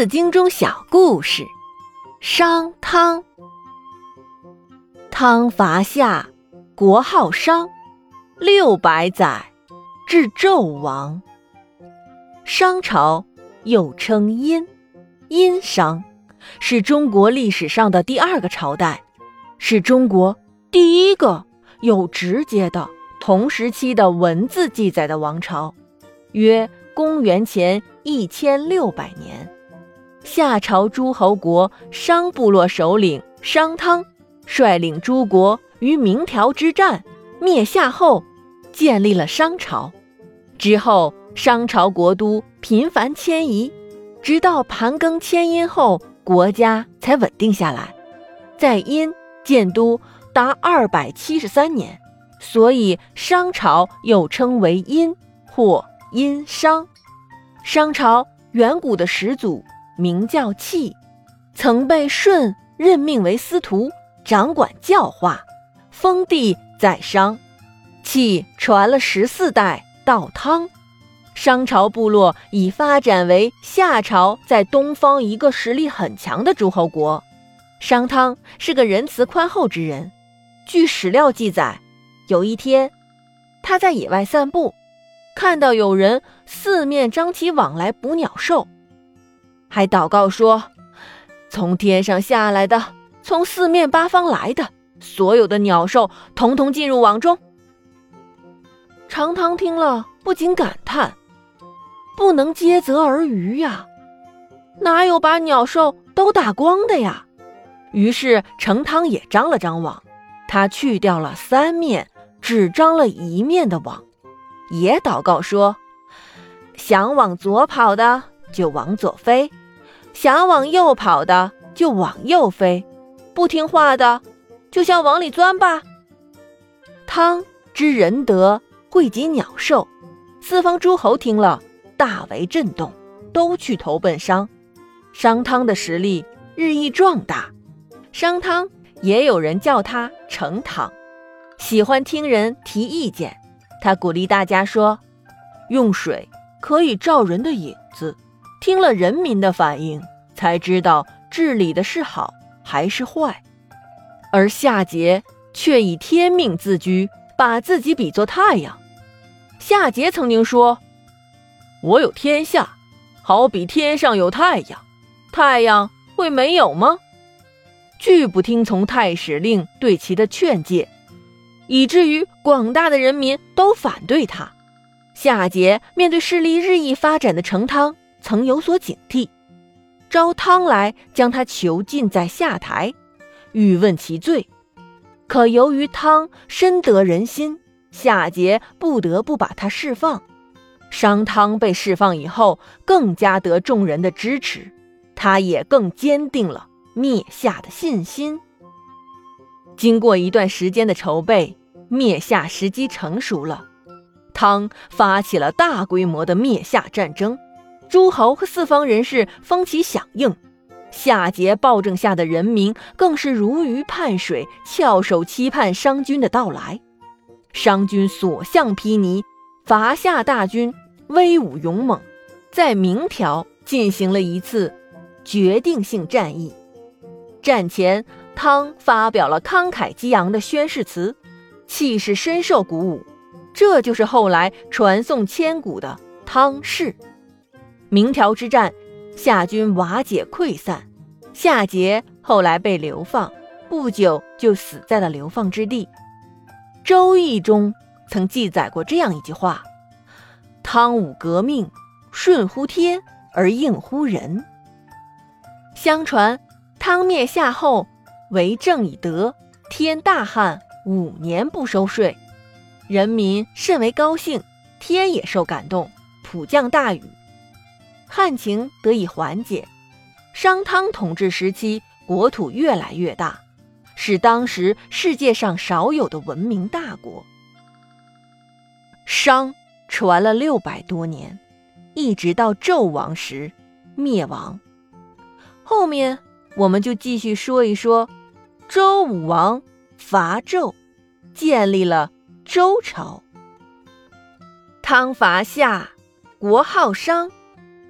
四经》中小故事：商汤。汤伐夏，国号商，六百载，至纣王。商朝又称殷，殷商，是中国历史上的第二个朝代，是中国第一个有直接的同时期的文字记载的王朝，约公元前一千六百年。夏朝诸侯国商部落首领商汤，率领诸国于鸣条之战灭夏后，建立了商朝。之后，商朝国都频繁迁移，直到盘庚迁殷后，国家才稳定下来。在殷建都达二百七十三年，所以商朝又称为殷或殷商。商朝远古的始祖。名叫契，曾被舜任命为司徒，掌管教化，封地在商。契传了十四代到汤，商朝部落已发展为夏朝在东方一个实力很强的诸侯国。商汤是个仁慈宽厚之人。据史料记载，有一天他在野外散步，看到有人四面张起网来捕鸟兽。还祷告说：“从天上下来的，从四面八方来的，所有的鸟兽，统统进入网中。”长汤听了，不禁感叹：“不能皆泽而渔呀，哪有把鸟兽都打光的呀？”于是成汤也张了张网，他去掉了三面，只张了一面的网，也祷告说：“想往左跑的，就往左飞。”想往右跑的就往右飞，不听话的就向往里钻吧。汤知仁德，惠及鸟兽，四方诸侯听了大为震动，都去投奔商。商汤的实力日益壮大，商汤也有人叫他成汤，喜欢听人提意见。他鼓励大家说：“用水可以照人的影子。”听了人民的反应，才知道治理的是好还是坏。而夏桀却以天命自居，把自己比作太阳。夏桀曾经说：“我有天下，好比天上有太阳，太阳会没有吗？”拒不听从太史令对其的劝诫，以至于广大的人民都反对他。夏桀面对势力日益发展的成汤。曾有所警惕，招汤来将他囚禁在下台，欲问其罪。可由于汤深得人心，夏桀不得不把他释放。商汤被释放以后，更加得众人的支持，他也更坚定了灭夏的信心。经过一段时间的筹备，灭夏时机成熟了，汤发起了大规模的灭夏战争。诸侯和四方人士蜂起响应，夏桀暴政下的人民更是如鱼盼水，翘首期盼商军的到来。商军所向披靡，伐夏大军威武勇猛，在明条进行了一次决定性战役。战前，汤发表了慷慨激昂的宣誓词，气势深受鼓舞。这就是后来传颂千古的汤氏。明条之战，夏军瓦解溃散，夏桀后来被流放，不久就死在了流放之地。《周易》中曾记载过这样一句话：“汤武革命，顺乎天而应乎人。”相传，汤灭夏后，为政以德，天大旱五年不收税，人民甚为高兴，天也受感动，普降大雨。旱情得以缓解，商汤统治时期，国土越来越大，是当时世界上少有的文明大国。商传了六百多年，一直到纣王时灭亡。后面我们就继续说一说，周武王伐纣，建立了周朝。汤伐夏，国号商。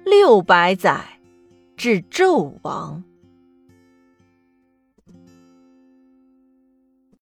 六百载，至纣王。